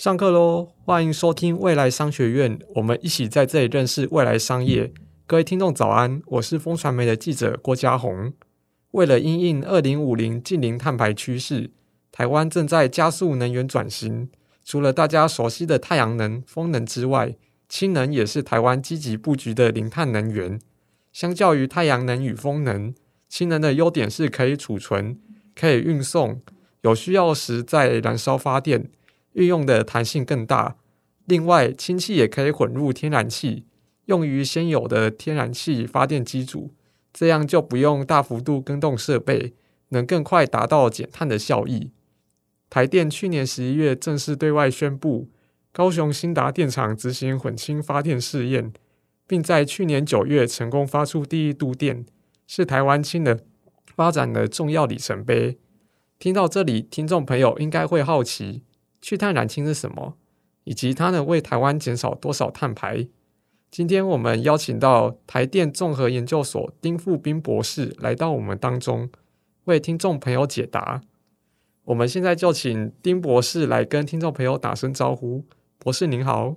上课喽！欢迎收听未来商学院，我们一起在这里认识未来商业。各位听众早安，我是风传媒的记者郭家宏。为了因应二零五零近零碳排趋势，台湾正在加速能源转型。除了大家熟悉的太阳能、风能之外，氢能也是台湾积极布局的零碳能源。相较于太阳能与风能，氢能的优点是可以储存、可以运送，有需要时再燃烧发电。运用的弹性更大，另外氢气也可以混入天然气，用于现有的天然气发电机组，这样就不用大幅度更动设备，能更快达到减碳的效益。台电去年十一月正式对外宣布，高雄新达电厂执行混氢发电试验，并在去年九月成功发出第一度电，是台湾氢能发展的重要里程碑。听到这里，听众朋友应该会好奇。去碳燃氢是什么？以及它能为台湾减少多少碳排？今天我们邀请到台电综合研究所丁富彬博士来到我们当中，为听众朋友解答。我们现在就请丁博士来跟听众朋友打声招呼。博士您好。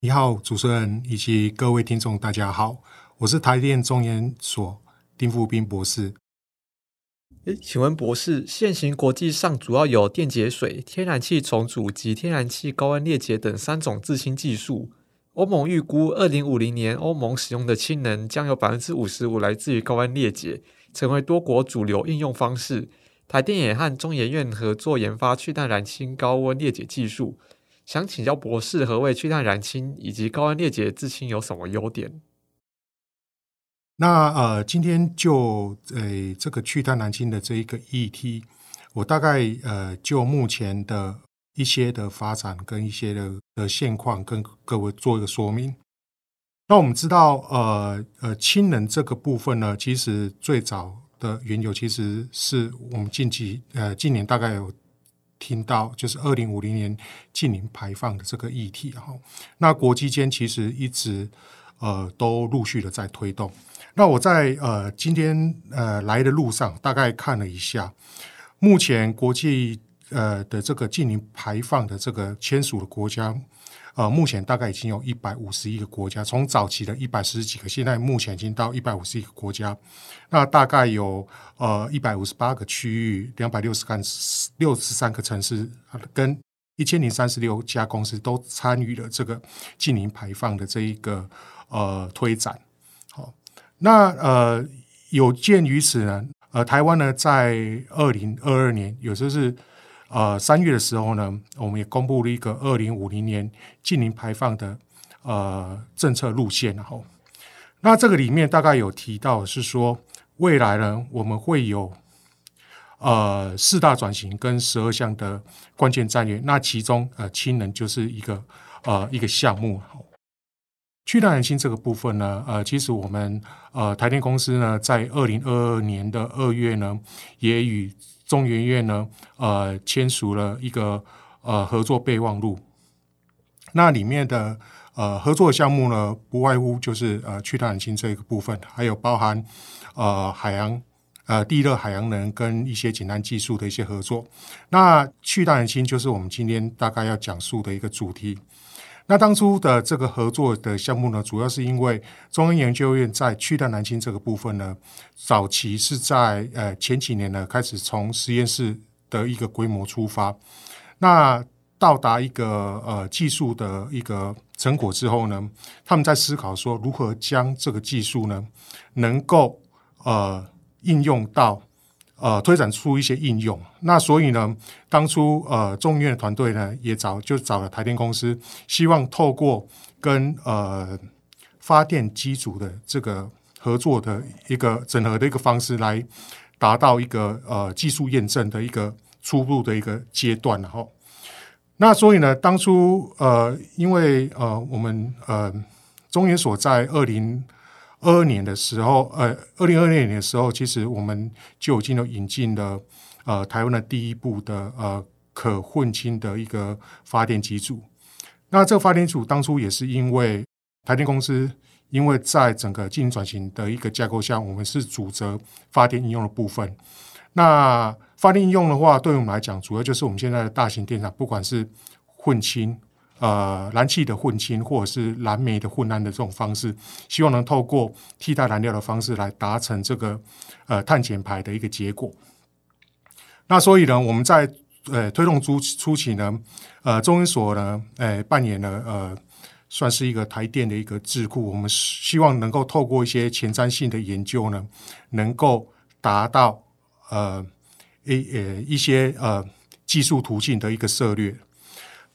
你好，主持人以及各位听众，大家好，我是台电综研所丁富彬博士。诶，请问博士，现行国际上主要有电解水、天然气重组及天然气高温裂解等三种制氢技术。欧盟预估，二零五零年欧盟使用的氢能将有百分之五十五来自于高温裂解，成为多国主流应用方式。台电也和中研院合作研发去碳燃氢高温裂解技术。想请教博士，何谓去碳燃氢以及高温裂解制氢有什么优点？那呃，今天就呃这个去碳南京的这一个议题，我大概呃就目前的一些的发展跟一些的的现况，跟各位做一个说明。那我们知道，呃呃，氢能这个部分呢，其实最早的缘由，其实是我们近期呃近年大概有听到，就是二零五零年近零排放的这个议题哈。那国际间其实一直呃都陆续的在推动。那我在呃今天呃来的路上，大概看了一下，目前国际呃的这个净零排放的这个签署的国家，呃，目前大概已经有一百五十一个国家，从早期的一百四十几个，现在目前已经到一百五十一个国家。那大概有呃一百五十八个区域，两百六十三六十三个城市，跟一千零三十六家公司都参与了这个净零排放的这一个呃推展。那呃，有鉴于此呢，呃，台湾呢在二零二二年，也就是呃三月的时候呢，我们也公布了一个二零五零年净零排放的呃政策路线，然后，那这个里面大概有提到是说，未来呢我们会有呃四大转型跟十二项的关键战略，那其中呃氢能就是一个呃一个项目。去碳燃氢这个部分呢，呃，其实我们呃台电公司呢，在二零二二年的二月呢，也与中研院呢，呃，签署了一个呃合作备忘录。那里面的呃合作项目呢，不外乎就是呃去碳燃氢这个部分，还有包含呃海洋呃地热海洋能跟一些简单技术的一些合作。那去碳燃氢就是我们今天大概要讲述的一个主题。那当初的这个合作的项目呢，主要是因为中央研究院在去碳燃氢这个部分呢，早期是在呃前几年呢开始从实验室的一个规模出发，那到达一个呃技术的一个成果之后呢，他们在思考说如何将这个技术呢能够呃应用到。呃，推展出一些应用，那所以呢，当初呃，中研院团队呢也找就找了台电公司，希望透过跟呃发电机组的这个合作的一个整合的一个方式，来达到一个呃技术验证的一个初步的一个阶段，然后，那所以呢，当初呃，因为呃，我们呃中研所在二零。二二年的时候，呃，二零二二年的时候，其实我们就已经有引进了呃台湾的第一部的呃可混氢的一个发电机组。那这个发电组当初也是因为台电公司，因为在整个经营转型的一个架构下，我们是主责发电应用的部分。那发电应用的话，对于我们来讲，主要就是我们现在的大型电厂，不管是混氢，呃，燃气的混氢或者是燃煤的混氨的这种方式，希望能透过替代燃料的方式来达成这个呃碳减排的一个结果。那所以呢，我们在呃推动初初期呢，呃中研所呢，呃扮演了呃算是一个台电的一个智库，我们希望能够透过一些前瞻性的研究呢，能够达到呃一呃一些呃技术途径的一个策略。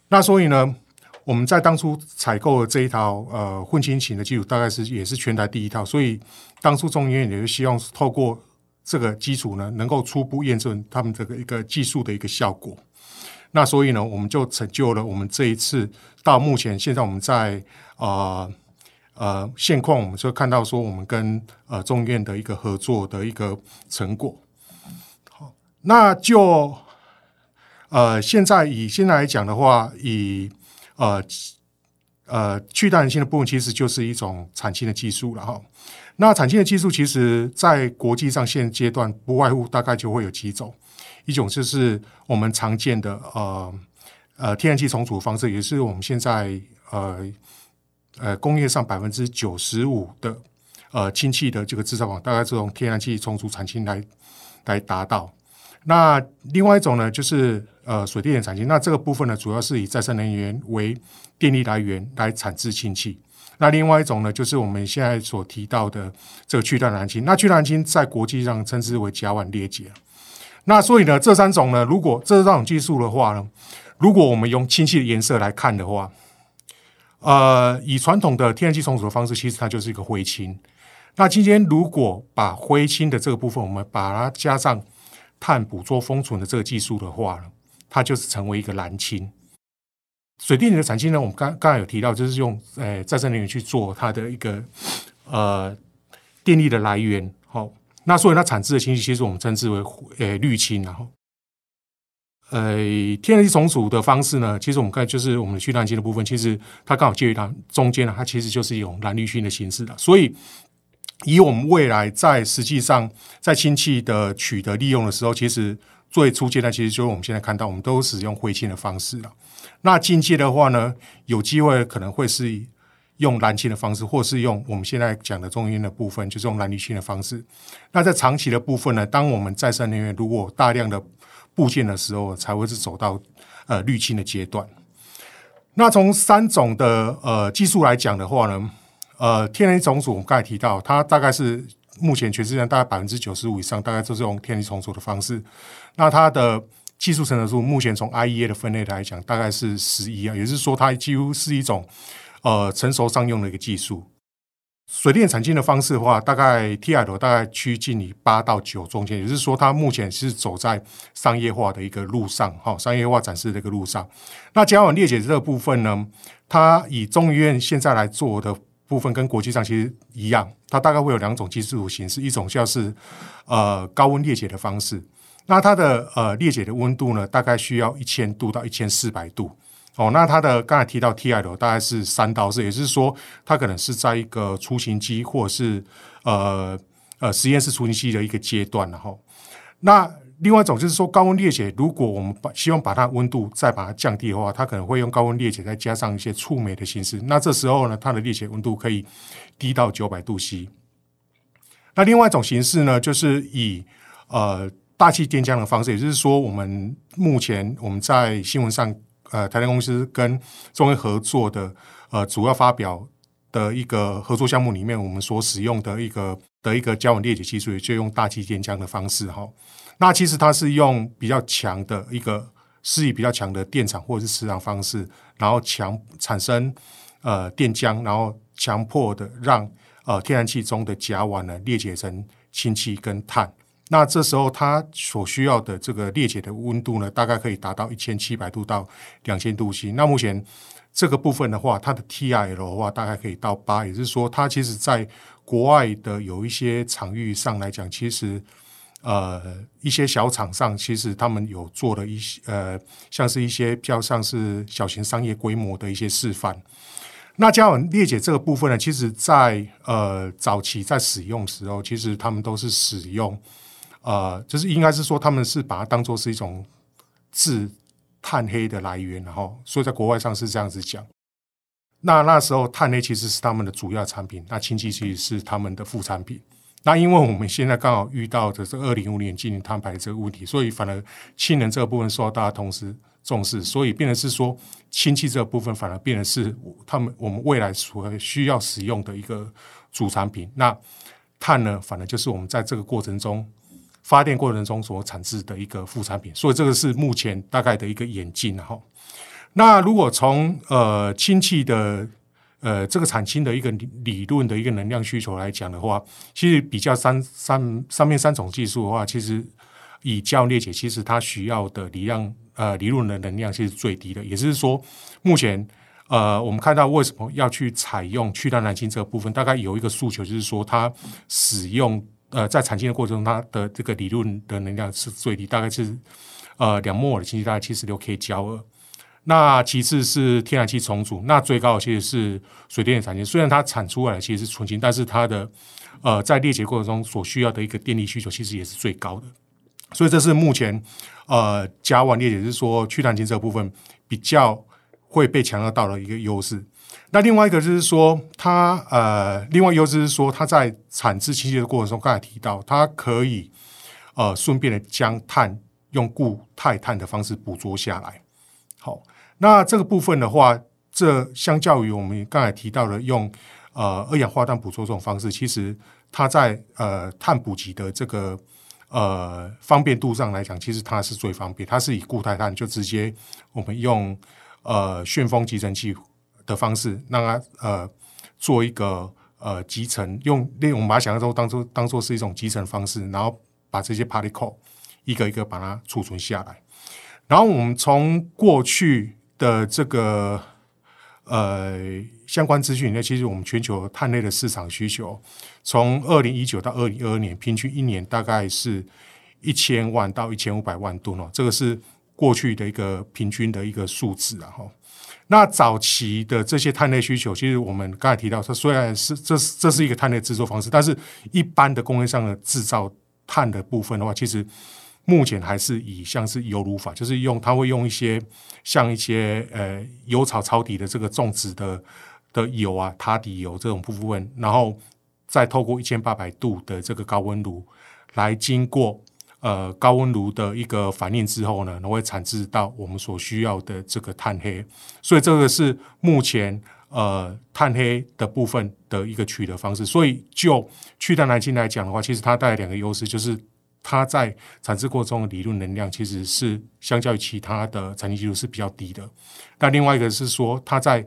那所以呢，我们在当初采购的这一套呃混氢型的技术，大概是也是全台第一套，所以当初中研院也是希望透过。这个基础呢，能够初步验证他们这个一个技术的一个效果。那所以呢，我们就成就了我们这一次到目前现在我们在呃呃现况，我们就看到说我们跟呃中研院的一个合作的一个成果。好，那就呃现在以现在来讲的话，以呃呃去碳性的部分，其实就是一种产氢的技术了哈。那产氢的技术，其实在国际上现阶段不外乎大概就会有几种，一种就是我们常见的呃呃天然气重组方式，也是我们现在呃呃工业上百分之九十五的呃氢气的这个制造厂，大概这种天然气重组产氢来来达到。那另外一种呢，就是呃水电的产氢，那这个部分呢，主要是以再生能源为电力来源来产制氢气。那另外一种呢，就是我们现在所提到的这个去碳燃氢。那去碳燃氢在国际上称之为甲烷裂解。那所以呢，这三种呢，如果这三种技术的话呢，如果我们用氢气的颜色来看的话，呃，以传统的天然气重组的方式，其实它就是一个灰氢。那今天如果把灰氢的这个部分，我们把它加上碳捕捉封存的这个技术的话呢，它就是成为一个蓝氢。水电的产氢呢，我们刚刚才有提到，就是用呃再生能源去做它的一个呃电力的来源。好，那所以它产制的氢气，其实我们称之为呃绿氢。然后，呃天然气重组的方式呢，其实我们看就是我们的去碳氢的部分，其实它刚好介于它中间呢，它其实就是一种蓝绿氢的形式的。所以，以我们未来在实际上在氢气的取得利用的时候，其实最初阶段其实就是我们现在看到，我们都使用灰氢的方式了。那进阶的话呢，有机会可能会是用蓝氢的方式，或是用我们现在讲的中研院的部分，就是用蓝绿氢的方式。那在长期的部分呢，当我们再生能源如果大量的部件的时候，才会是走到呃绿氢的阶段。那从三种的呃技术来讲的话呢，呃，天然重组我们刚才提到，它大概是目前全世界大概百分之九十五以上，大概都是用天然重组的方式。那它的技术成熟度目前从 IEA 的分类来讲，大概是十一啊，也就是说它几乎是一种呃成熟商用的一个技术。水电产氢的方式的话，大概 TRL 大概趋近于八到九中间，也就是说它目前是走在商业化的一个路上，哈，商业化展示的一个路上。那甲烷裂解这个部分呢，它以中研院现在来做的部分跟国际上其实一样，它大概会有两种技术形式，一种叫是呃高温裂解的方式。那它的呃裂解的温度呢，大概需要一千度到一千四百度哦。那它的刚才提到 TRL 大概是三到四，也就是说它可能是在一个雏形机或者是呃呃实验室雏形机的一个阶段，然后那另外一种就是说高温裂解，如果我们把希望把它温度再把它降低的话，它可能会用高温裂解再加上一些触媒的形式。那这时候呢，它的裂解温度可以低到九百度 C。那另外一种形式呢，就是以呃。大气电浆的方式，也就是说，我们目前我们在新闻上，呃，台电公司跟中研合作的，呃，主要发表的一个合作项目里面，我们所使用的一个的一个甲烷裂解技术，也就用大气电浆的方式哈。那其实它是用比较强的一个，施以比较强的电场或者是磁场方式，然后强产生呃电浆，然后强迫的让呃天然气中的甲烷呢裂解成氢气跟碳。那这时候它所需要的这个裂解的温度呢，大概可以达到一千七百度到两千度 C。那目前这个部分的话，它的 TRL 的话大概可以到八，也就是说，它其实在国外的有一些场域上来讲，其实呃一些小厂商其实他们有做了一些呃像是一些比较像是小型商业规模的一些示范。那甲烷裂解这个部分呢，其实在呃早期在使用时候，其实他们都是使用。呃，就是应该是说，他们是把它当做是一种制碳黑的来源，然后所以在国外上是这样子讲。那那时候碳类其实是他们的主要产品，那氢气其实是他们的副产品。那因为我们现在刚好遇到的是二零五零年进行碳排这个问题，所以反而氢能这个部分受到大家同时重视，所以变成是说氢气这个部分反而变成是他们我们未来所需要使用的一个主产品。那碳呢，反而就是我们在这个过程中发电过程中所产制的一个副产品。所以这个是目前大概的一个演进，然后那如果从呃氢气的呃，这个产氢的一个理理论的一个能量需求来讲的话，其实比较三三上面三种技术的话，其实以交裂解，其实它需要的理量呃理论的能量其实最低的。也就是说，目前呃我们看到为什么要去采用去碳蓝氢这个部分，大概有一个诉求，就是说它使用呃在产氢的过程中，它的这个理论的能量是最低，大概是呃两摩尔的氢气大概七十六 K 焦耳。那其次是天然气重组，那最高的其实是水电的产氢。虽然它产出来的其实是纯氢，但是它的呃在裂解过程中所需要的一个电力需求其实也是最高的。所以这是目前呃甲烷裂解，是说去碳氢这部分比较会被强调到的一个优势。那另外一个就是说，它呃另外优势是说，它在产制氢气的过程中，刚才提到它可以呃顺便的将碳用固态碳的方式捕捉下来。好。那这个部分的话，这相较于我们刚才提到的用呃二氧化碳捕捉这种方式，其实它在呃碳捕集的这个呃方便度上来讲，其实它是最方便。它是以固态碳就直接我们用呃旋风集成器的方式，让它呃做一个呃集成，用利用我们把它想象中当做当做是一种集成方式，然后把这些 particle 一个一个把它储存下来。然后我们从过去的这个呃相关资讯里面，其实我们全球碳类的市场需求，从二零一九到二零二二年，平均一年大概是一千万到一千五百万吨哦，这个是过去的一个平均的一个数字啊哈。那早期的这些碳类需求，其实我们刚才提到，它虽然是这是这是一个碳类制作方式，但是一般的工业上的制造碳的部分的话，其实。目前还是以像是油炉法，就是用它会用一些像一些呃油草抄底的这个种植的的油啊，塔底油这种部分，然后再透过一千八百度的这个高温炉来经过呃高温炉的一个反应之后呢，然后会产制到我们所需要的这个碳黑，所以这个是目前呃碳黑的部分的一个取得方式。所以就去碳蓝氢来讲的话，其实它带来两个优势，就是。它在产制过程中的理论能量其实是相较于其他的产氢技术是比较低的。但另外一个是说，它在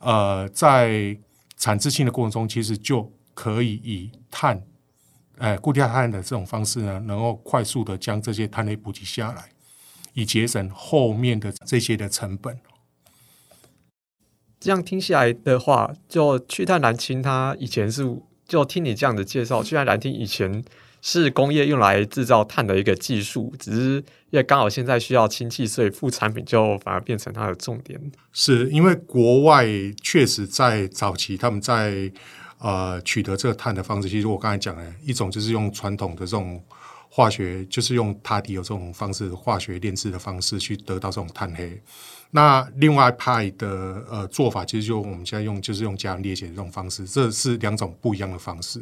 呃在产制性的过程中，其实就可以以碳呃固态碳的这种方式呢，能够快速的将这些碳类补给下来，以节省后面的这些的成本。这样听起来的话，就去碳蓝氢，它以前是就听你这样的介绍，去碳蓝氢以前。是工业用来制造碳的一个技术，只是因为刚好现在需要氢气，所以副产品就反而变成它的重点。是因为国外确实在早期，他们在呃取得这个碳的方式，其实我刚才讲了一种就是用传统的这种化学，就是用塔底有这种方式，化学炼制的方式去得到这种碳黑。那另外一派的呃做法，其实就我们现在用就是用加热裂解的这种方式，这是两种不一样的方式。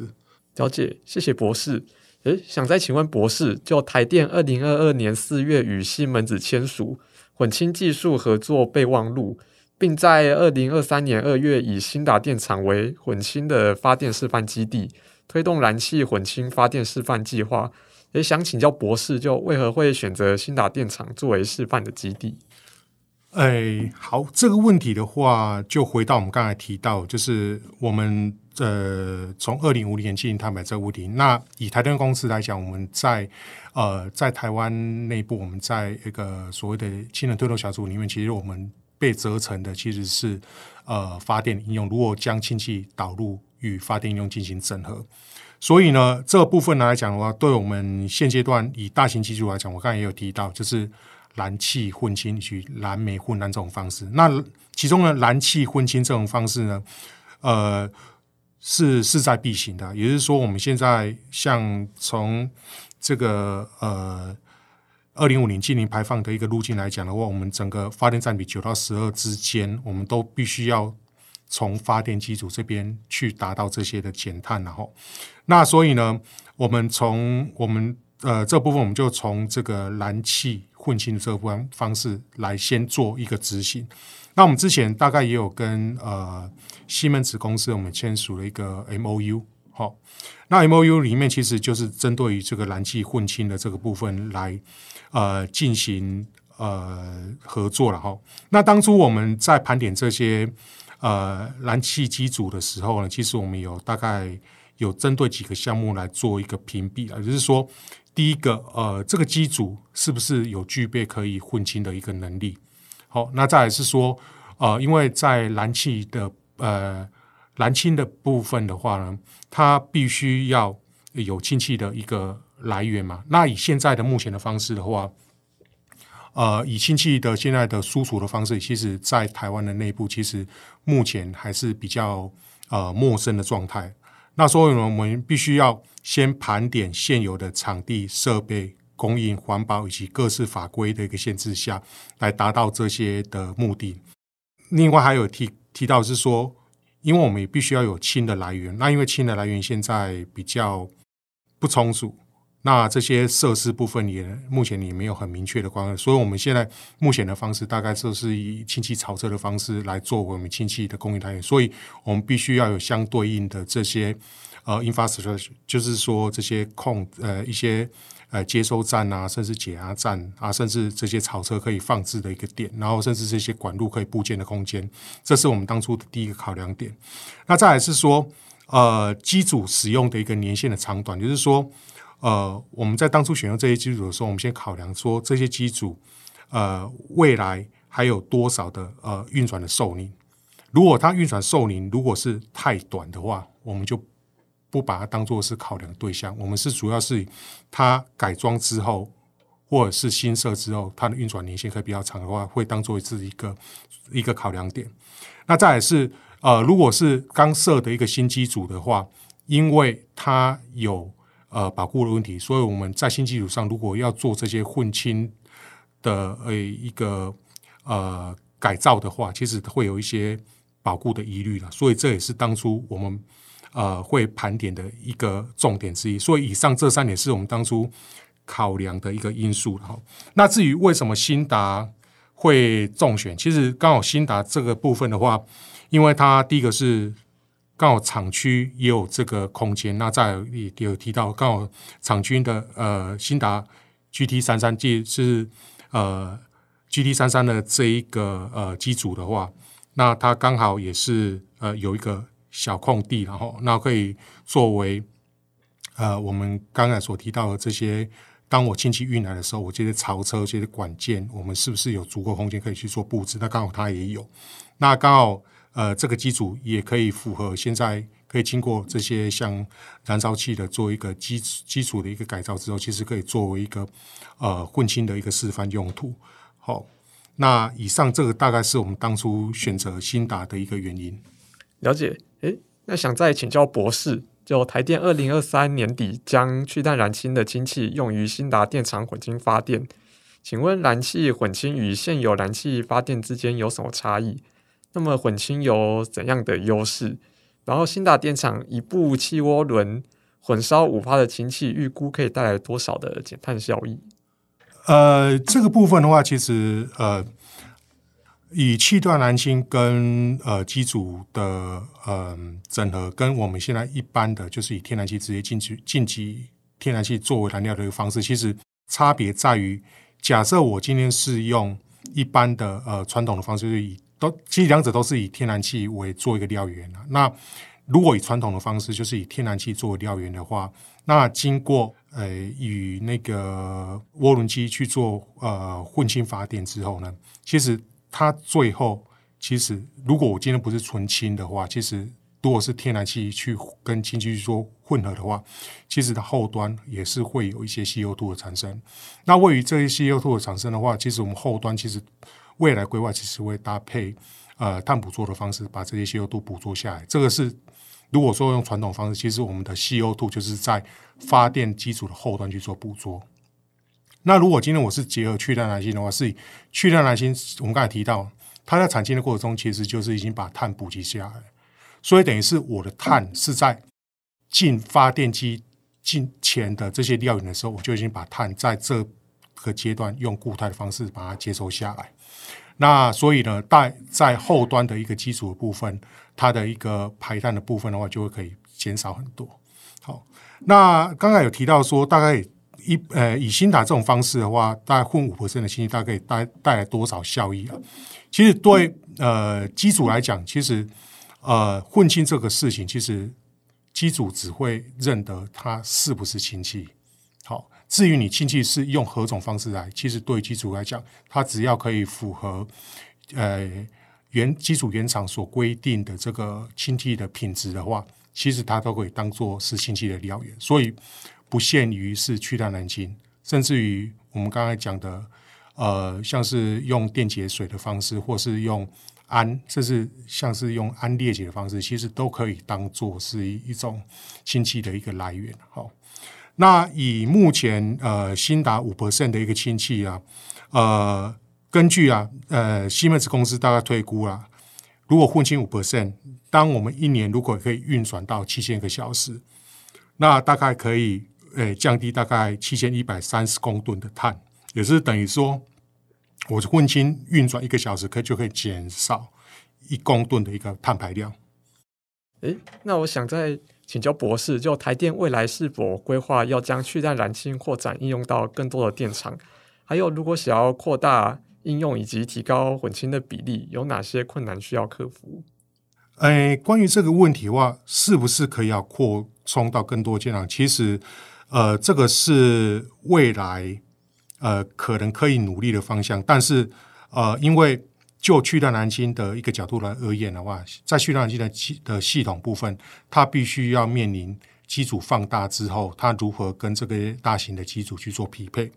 了解，谢谢博士。诶，想再请问博士，就台电二零二二年四月与西门子签署混氢技术合作备忘录，并在二零二三年二月以兴达电厂为混氢的发电示范基地，推动燃气混氢发电示范计划。诶，想请教博士，就为何会选择兴达电厂作为示范的基地？哎，好，这个问题的话，就回到我们刚才提到，就是我们。呃，从二零五零年进行碳排这个问题，那以台电公司来讲，我们在呃在台湾内部，我们在一个所谓的氢能推动小组里面，其实我们被责成的其实是呃发电应用，如果将氢气导入与发电应用进行整合。所以呢，这部分来讲的话，对我们现阶段以大型机组来讲，我刚才也有提到，就是燃气混氢与燃煤混燃这种方式。那其中呢，燃气混氢这种方式呢，呃。是势在必行的，也就是说，我们现在像从这个呃二零五零净零排放的一个路径来讲的话，我们整个发电占比九到十二之间，我们都必须要从发电机组这边去达到这些的减碳，然后，那所以呢，我们从我们呃这部分，我们就从这个燃气混氢的这方方式来先做一个执行。那我们之前大概也有跟呃西门子公司，我们签署了一个 MOU，好，那 MOU 里面其实就是针对于这个燃气混氢的这个部分来呃进行呃合作了哈。那当初我们在盘点这些呃燃气机组的时候呢，其实我们有大概有针对几个项目来做一个评比啊，就是说第一个呃这个机组是不是有具备可以混氢的一个能力？好，那再来是说，呃，因为在燃气的呃燃氢的部分的话呢，它必须要有氢气的一个来源嘛。那以现在的目前的方式的话，呃，以氢气的现在的输出的方式，其实在台湾的内部，其实目前还是比较呃陌生的状态。那所以呢，我们必须要先盘点现有的场地设备。供应环保以及各式法规的一个限制下，来达到这些的目的。另外还有提提到是说，因为我们也必须要有氢的来源，那因为氢的来源现在比较不充足，那这些设施部分也目前也没有很明确的关，所以我们现在目前的方式大概就是以氢气槽车的方式来做我们氢气的供应来源，所以我们必须要有相对应的这些呃 infrastructure，就是说这些控呃一些。呃，接收站啊，甚至解压站啊，甚至这些槽车可以放置的一个点，然后甚至这些管路可以布建的空间，这是我们当初的第一个考量点。那再来是说，呃，机组使用的一个年限的长短，就是说，呃，我们在当初选用这些机组的时候，我们先考量说这些机组，呃，未来还有多少的呃运转的寿命。如果它运转寿命如果是太短的话，我们就。不把它当做是考量对象，我们是主要是它改装之后，或者是新设之后，它的运转年限可以比较长的话，会当做是一个一个考量点。那再来是呃，如果是刚设的一个新机组的话，因为它有呃保护的问题，所以我们在新机组上如果要做这些混氢的呃一个呃改造的话，其实会有一些保护的疑虑了。所以这也是当初我们。呃，会盘点的一个重点之一，所以以上这三点是我们当初考量的一个因素。哈，那至于为什么新达会中选，其实刚好新达这个部分的话，因为它第一个是刚好厂区也有这个空间，那在也有提到刚好厂区的呃新达 GT 三三，即是呃 GT 三三的这一个呃机组的话，那它刚好也是呃有一个。小空地，然后那可以作为呃，我们刚才所提到的这些，当我氢气运来的时候，我这些槽车、这些管件，我们是不是有足够空间可以去做布置？那刚好它也有，那刚好呃，这个机组也可以符合现在可以经过这些像燃烧器的做一个基基础的一个改造之后，其实可以作为一个呃混氢的一个示范用途。好，那以上这个大概是我们当初选择新达的一个原因。了解。诶，那想再请教博士，就台电二零二三年底将去碳燃氢的氢气用于新达电厂混氢发电，请问燃气混氢与现有燃气发电之间有什么差异？那么混氢有怎样的优势？然后新达电厂一部气涡轮混烧五发的氢气，预估可以带来多少的减碳效益？呃，这个部分的话，其实呃。以气断燃氢跟呃机组的呃整合，跟我们现在一般的就是以天然气直接进去进级天然气作为燃料的一个方式，其实差别在于，假设我今天是用一般的呃传统的方式，就是以都其实两者都是以天然气为做一个料源啊。那如果以传统的方式，就是以天然气作为料源的话，那经过呃与那个涡轮机去做呃混氢发电之后呢，其实。它最后其实，如果我今天不是纯氢的话，其实如果是天然气去跟氢气去做混合的话，其实它后端也是会有一些 CO2 的产生。那位于这些 CO2 的产生的话，其实我们后端其实未来规划其实会搭配呃碳捕捉的方式，把这些 CO2 捕捉下来。这个是如果说用传统方式，其实我们的 CO2 就是在发电机组的后端去做捕捉。那如果今天我是结合去碳蓝氢的话，是以去碳蓝氢，我们刚才提到，它在产氢的过程中，其实就是已经把碳补给下来，所以等于是我的碳是在进发电机进前的这些料源的时候，我就已经把碳在这个阶段用固态的方式把它接收下来。那所以呢，在在后端的一个基础的部分，它的一个排碳的部分的话，就会可以减少很多。好，那刚才有提到说，大概一呃以新达这种方式的话，大概混五 percent 的氢气，大概可以带带来多少效益啊？其实对呃机组来讲，其实呃混亲这个事情，其实机组只会认得它是不是亲戚。好。至于你亲戚是用何种方式来，其实对机组来讲，它只要可以符合呃原机组原厂所规定的这个氢气的品质的话，其实它都可以当做是氢气的料源，所以不限于是去到南京，甚至于我们刚才讲的呃，像是用电解水的方式，或是用氨，甚至像是用氨裂解的方式，其实都可以当做是一种氢气的一个来源，好。那以目前呃新达五 percent 的一个氢气啊，呃，根据啊呃西门子公司大概推估啊，如果混氢五 percent，当我们一年如果可以运转到七千个小时，那大概可以诶、呃、降低大概七千一百三十公吨的碳，也是等于说，我混氢运转一个小时可就可以减少一公吨的一个碳排量。诶，那我想再。请教博士，就台电未来是否规划要将去碳燃氢扩展应用到更多的电厂？还有，如果想要扩大应用以及提高混氢的比例，有哪些困难需要克服？诶，关于这个问题的话，是不是可以要扩充到更多电厂？其实，呃，这个是未来呃可能可以努力的方向，但是呃，因为就去到南京的一个角度来而言的话，在去到南京的系的系统部分，它必须要面临机组放大之后，它如何跟这个大型的机组去做匹配？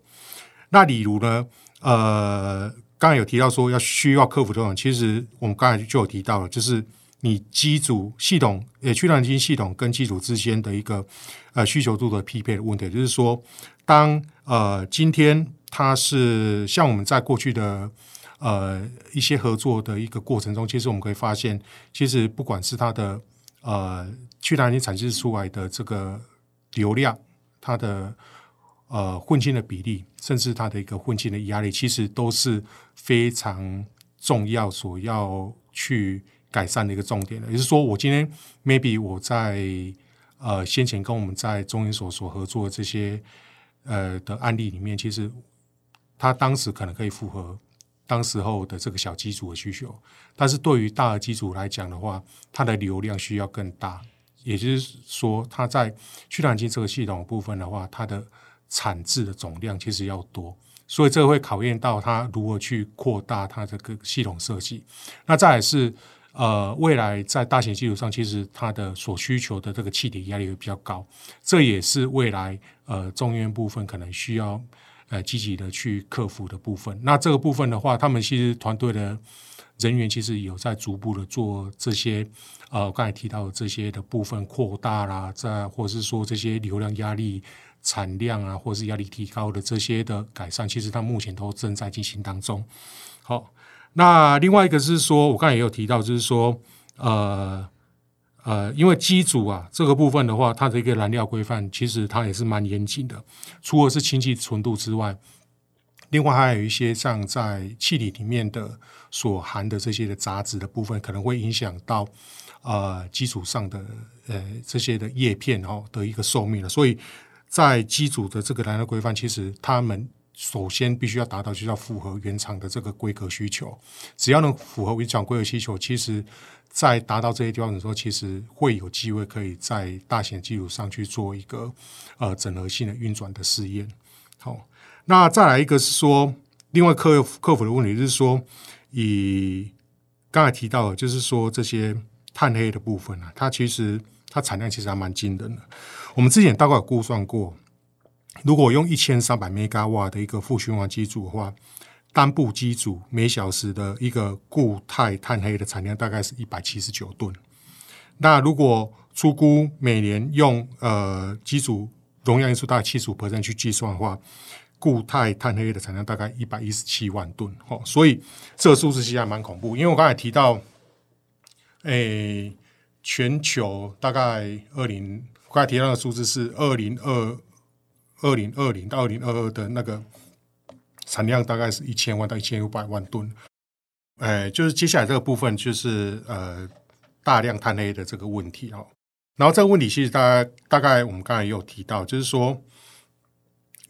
那例如呢，呃，刚才有提到说要需要克服这种，其实我们刚才就有提到了，就是你机组系统，呃，去碳燃氢系统跟机组之间的一个呃需求度的匹配的问题，就是说，当呃今天它是像我们在过去的。呃，一些合作的一个过程中，其实我们可以发现，其实不管是它的呃去碳燃氢产生出来的这个流量，它的呃混氢的比例，甚至它的一个混氢的压力，其实都是非常重要，所要去改善的一个重点的。也就是说，我今天 maybe 我在呃先前跟我们在中研所所合作的这些呃的案例里面，其实它当时可能可以符合。当时候的这个小机组的需求，但是对于大的机组来讲的话，它的流量需要更大，也就是说，它在去碳氢这个系统部分的话，它的产制的总量其实要多，所以这会考验到它如何去扩大它这个系统设计。那再来是呃，未来在大型基础上，其实它的所需求的这个气体压力会比较高，这也是未来呃中院部分可能需要。呃，积极的去克服的部分。那这个部分的话，他们其实团队的人员其实有在逐步的做这些，呃，刚才提到的这些的部分扩大啦，在或是说这些流量压力产量啊，或是压力提高的这些的改善，其实它目前都正在进行当中。好，那另外一个是说，我刚才也有提到，就是说，呃。呃，因为机组啊这个部分的话，它的一个燃料规范其实它也是蛮严谨的。除了是氢气纯度之外，另外还有一些像在气体里面的所含的这些的杂质的部分，可能会影响到呃基础上的呃这些的叶片哦的一个寿命了。所以在机组的这个燃料规范，其实他们首先必须要达到，就是要符合原厂的这个规格需求。只要能符合原厂规格需求，其实。在达到这些地方的时候，其实会有机会可以在大型基础上去做一个呃整合性的运转的试验。好，那再来一个是说，另外克服克服的问题就是说，以刚才提到的，就是说这些碳黑的部分啊，它其实它产量其实还蛮惊人的。我们之前大概有估算过，如果用一千三百兆瓦的一个负循环机组的话。单部机组每小时的一个固态碳黑的产量大概是一百七十九吨。那如果出估每年用呃机组容量因素大概七十五 percent 去计算的话，固态碳黑的产量大概一百一十七万吨，哦，所以这个数字其实还蛮恐怖。因为我刚才提到，诶、全球大概二零，刚才提到的数字是二零二二零二零到二零二二的那个产量大概是一千万到一千五百万吨，哎、就是接下来这个部分就是呃大量碳黑的这个问题哦。然后这个问题其实大概大概我们刚才也有提到，就是说。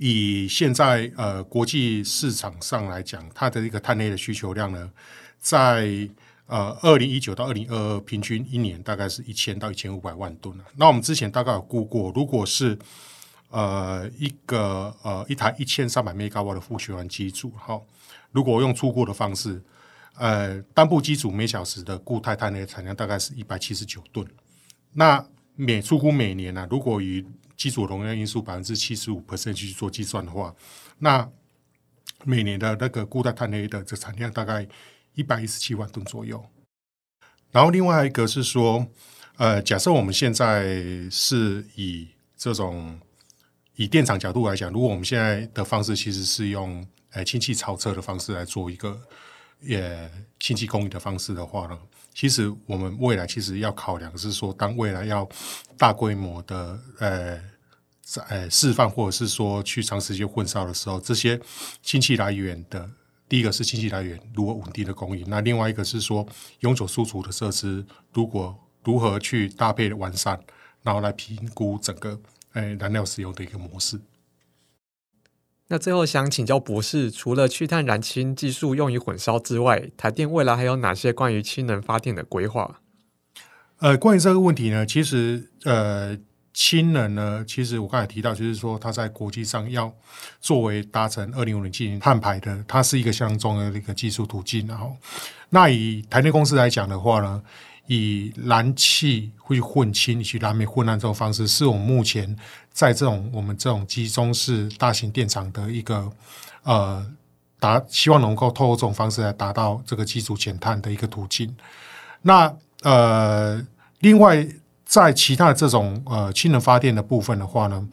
以现在呃国际市场上来讲，它的一个碳黑的需求量呢，在呃二零一九到二零二二平均一年大概是一千到一千五百万吨。那我们之前大概有估过，如果是呃一个呃一台一千三百兆瓦的负循环机组，好，如果用出库的方式，呃单部机组每小时的固态碳的产量大概是一百七十九吨。那每粗估每年呢、如果以机组容量因素百分之七十五 percent 去做计算的话，那每年的那个固态碳黑的这产量大概一百一十七万吨左右。然后另外一个是说，呃，假设我们现在是以这种以电厂角度来讲，如果我们现在的方式其实是用呃氢气超车的方式来做一个也氢气供应的方式的话呢，其实我们未来其实要考量是说，当未来要大规模的呃在呃示范或者是说去长时间混烧的时候，这些氢气来源的第一个是氢气来源如何稳定的供应，那另外一个是说永久输出的设施如果如何去搭配完善，然后来评估整个呃燃料石油的一个模式。那最后想请教博士，除了去碳燃氢技术用于混烧之外，台电未来还有哪些关于氢能发电的规划？呃，关于这个问题呢，其实呃，氢能呢，其实我刚才提到，就是说它在国际上要作为达成二零五零净零碳排的，它是一个相当重要的一个技术途径。然后，那以台电公司来讲的话呢，以燃气会混氢去燃煤混燃这种方式，是我们目前在这种我们这种集中式大型电厂的一个呃达，希望能够透过这种方式来达到这个机组减碳的一个途径。那呃，另外在其他的这种呃氢能发电的部分的话呢，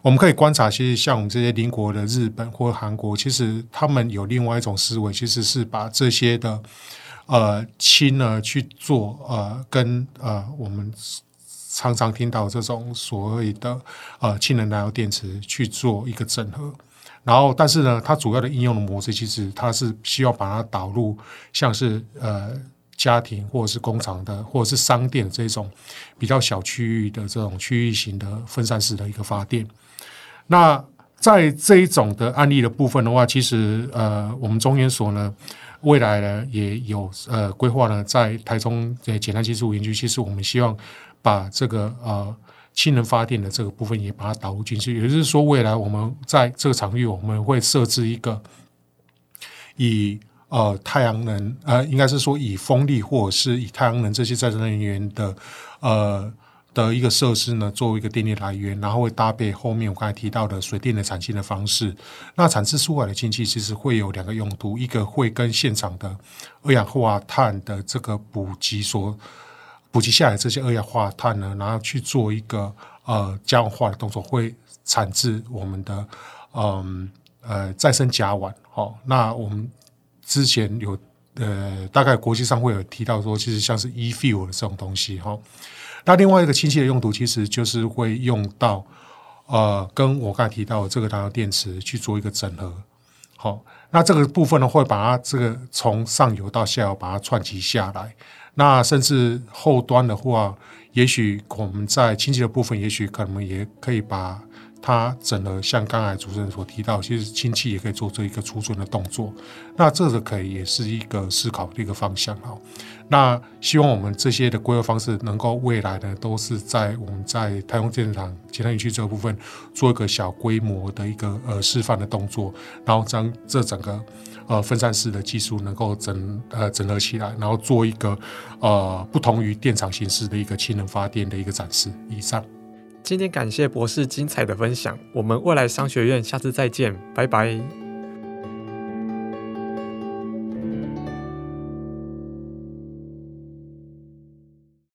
我们可以观察，其实像我们这些邻国的日本或韩国，其实他们有另外一种思维，其实是把这些的。呃，氢呢去做呃，跟呃我们常常听到这种所谓的呃氢能燃料电池去做一个整合，然后但是呢，它主要的应用的模式其实它是需要把它导入像是呃家庭或者是工厂的或者是商店这种比较小区域的这种区域型的分散式的一个发电。那在这一种的案例的部分的话，其实呃我们中研所呢。未来呢，也有呃规划呢，在台中的简单技术园区，其实我们希望把这个呃氢能发电的这个部分也把它导入进去。也就是说，未来我们在这个场域，我们会设置一个以呃太阳能呃，应该是说以风力或者是以太阳能这些再生能源的呃。的一个设施呢，作为一个电力来源，然后会搭配后面我刚才提到的水电的产氢的方式。那产制出来的氢气其实会有两个用途，一个会跟现场的二氧化碳的这个补给所补给下来这些二氧化碳呢，然后去做一个呃加氧化的动作，会产制我们的嗯呃，再生甲烷。好、哦，那我们之前有呃大概国际上会有提到说，其实像是 e-fuel 的这种东西哈。哦那另外一个氢气的用途，其实就是会用到，呃，跟我刚才提到的这个燃料电池去做一个整合。好，那这个部分呢，会把它这个从上游到下游把它串起下来。那甚至后端的话，也许我们在氢气的部分，也许可能也可以把。它整个像刚才主持人所提到，其实氢气也可以做这一个储存的动作，那这个可以也是一个思考的一个方向哈。那希望我们这些的规划方式能够未来呢，都是在我们在太空电厂其他园区这个部分做一个小规模的一个呃示范的动作，然后将这整个呃分散式的技术能够整呃整合起来，然后做一个呃不同于电厂形式的一个氢能发电的一个展示。以上。今天感谢博士精彩的分享，我们未来商学院下次再见，拜拜。